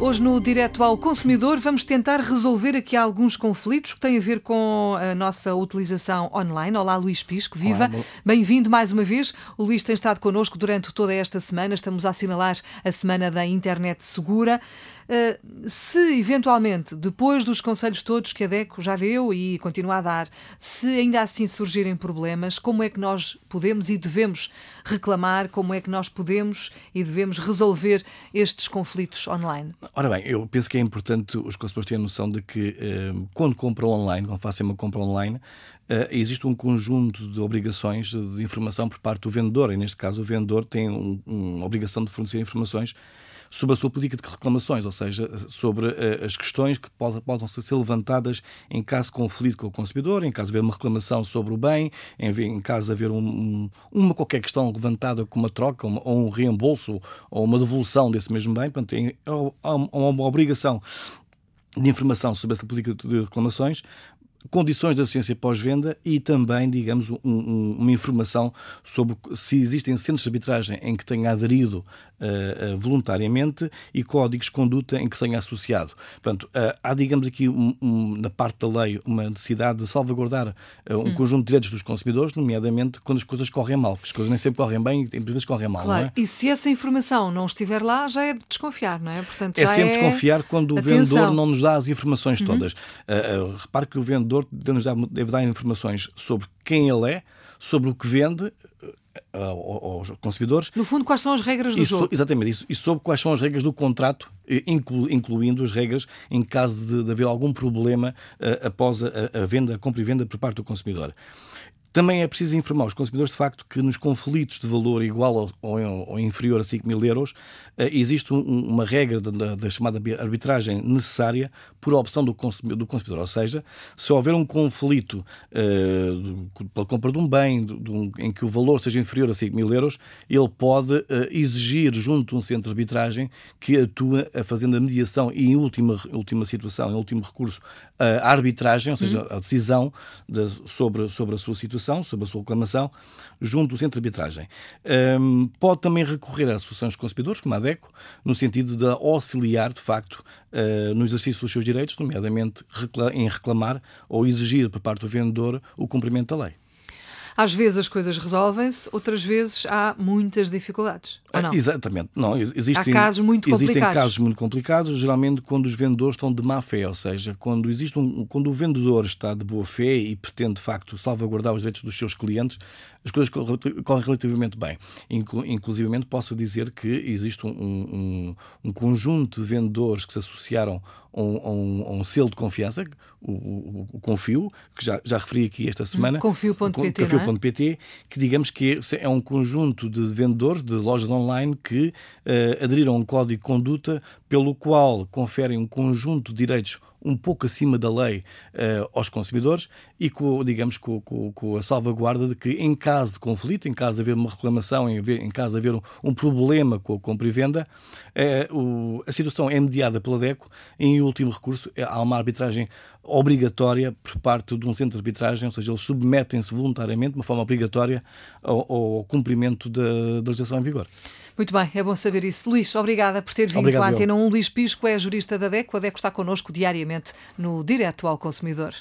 Hoje, no Direto ao Consumidor, vamos tentar resolver aqui alguns conflitos que têm a ver com a nossa utilização online. Olá, Luís Pisco, viva! Bem-vindo mais uma vez. O Luís tem estado connosco durante toda esta semana. Estamos a assinalar a Semana da Internet Segura. Uh, se eventualmente, depois dos conselhos todos que a DECO já deu e continua a dar, se ainda assim surgirem problemas, como é que nós podemos e devemos reclamar, como é que nós podemos e devemos resolver estes conflitos online? Ora bem, eu penso que é importante os consumidores terem a noção de que uh, quando compram online, quando fazem uma compra online, uh, existe um conjunto de obrigações de informação por parte do vendedor, e neste caso o vendedor tem um, uma obrigação de fornecer informações sobre a sua política de reclamações, ou seja, sobre uh, as questões que podem, ser levantadas em caso de conflito com o consumidor, em caso de haver uma reclamação sobre o bem, em, caso de haver um, um, uma qualquer questão levantada como uma troca uma, ou um reembolso ou uma devolução desse mesmo bem. Portanto, há uma obrigação de informação sobre essa política de reclamações, condições de assistência pós-venda e também, digamos, um, um, uma informação sobre se existem centros de arbitragem em que tenha aderido uh, uh, voluntariamente e códigos de conduta em que se tenha associado. Portanto, uh, há, digamos aqui, um, na parte da lei, uma necessidade de salvaguardar um hum. conjunto de direitos dos consumidores, nomeadamente quando as coisas correm mal, porque as coisas nem sempre correm bem e vezes correm mal. Claro, é? e se essa informação não estiver lá, já é de desconfiar, não é? Portanto, é sempre é... desconfiar quando Atenção. o vendedor não nos dá as informações uhum. todas. repare que o vendedor vendedor deve dar informações sobre quem ele é, sobre o que vende eh, aos consumidores. No fundo, quais são as regras do e, jogo? Exatamente, isso, e sobre quais são as regras do contrato, inclu, incluindo as regras em caso de, de haver algum problema uh, após a, a, venda, a compra e venda por parte do consumidor. Também é preciso informar os consumidores, de facto, que nos conflitos de valor igual ou, inferior a 5 mil euros uh, existe um, uma regra da, da, chamada arbitragem necessária por opção do consumidor, do consumidor. Ou seja, se houver um conflito uh, pela compra de um bem em que o valor seja inferior a 5 mil euros, ele pode uh, exigir junto a um centro de arbitragem que atua fazendo a mediação e, em última, última situação, em último recurso, a arbitragem, ou seja, uhum. a decisão de, sobre, sobre a sua situação sobre a sua reclamação, junto do centro de arbitragem. Um, pode também recorrer às associações de consumidores, como a ADECO, no sentido de auxiliar, de facto, uh, no exercício dos seus direitos, nomeadamente em reclamar ou exigir por parte do vendedor o cumprimento da lei. Às vezes as coisas resolvem-se, outras vezes há muitas dificuldades. Não? Exatamente. Não, existem, há casos muito existem complicados. casos muito complicados, geralmente quando os vendedores estão de má fé, ou seja, quando, existe um, quando o vendedor está de boa fé e pretende, de facto, salvaguardar os direitos dos seus clientes, as coisas correm relativamente bem. Inclu, inclusivamente, posso dizer que existe um, um, um conjunto de vendedores que se associaram a um, a um, a um selo de confiança, o, o, o, Confio, que já, já referi aqui esta semana. Confio.pt. Confio.pt, é? que digamos que é, é um conjunto de vendedores de lojas online que uh, aderiram a um código de conduta pelo qual conferem um conjunto de direitos um pouco acima da lei uh, aos consumidores e com, digamos, com, com, com, a salvaguarda de que em caso de conflito, em caso de haver uma reclamação, em, em caso de haver um, um, problema com a compra e venda, uh, o, a situação é mediada pela DECO e, em último recurso, há uma arbitragem obrigatória por parte de um centro de arbitragem, ou seja, eles submetem-se voluntariamente, de uma forma obrigatória, ao, ao cumprimento da, da legislação em vigor. Muito bem, é bom saber isso. Luís, obrigada por ter vindo Obrigado, à Antena 1. Luís Pisco é jurista da DECO. A DECO está connosco diariamente no Direto ao Consumidor.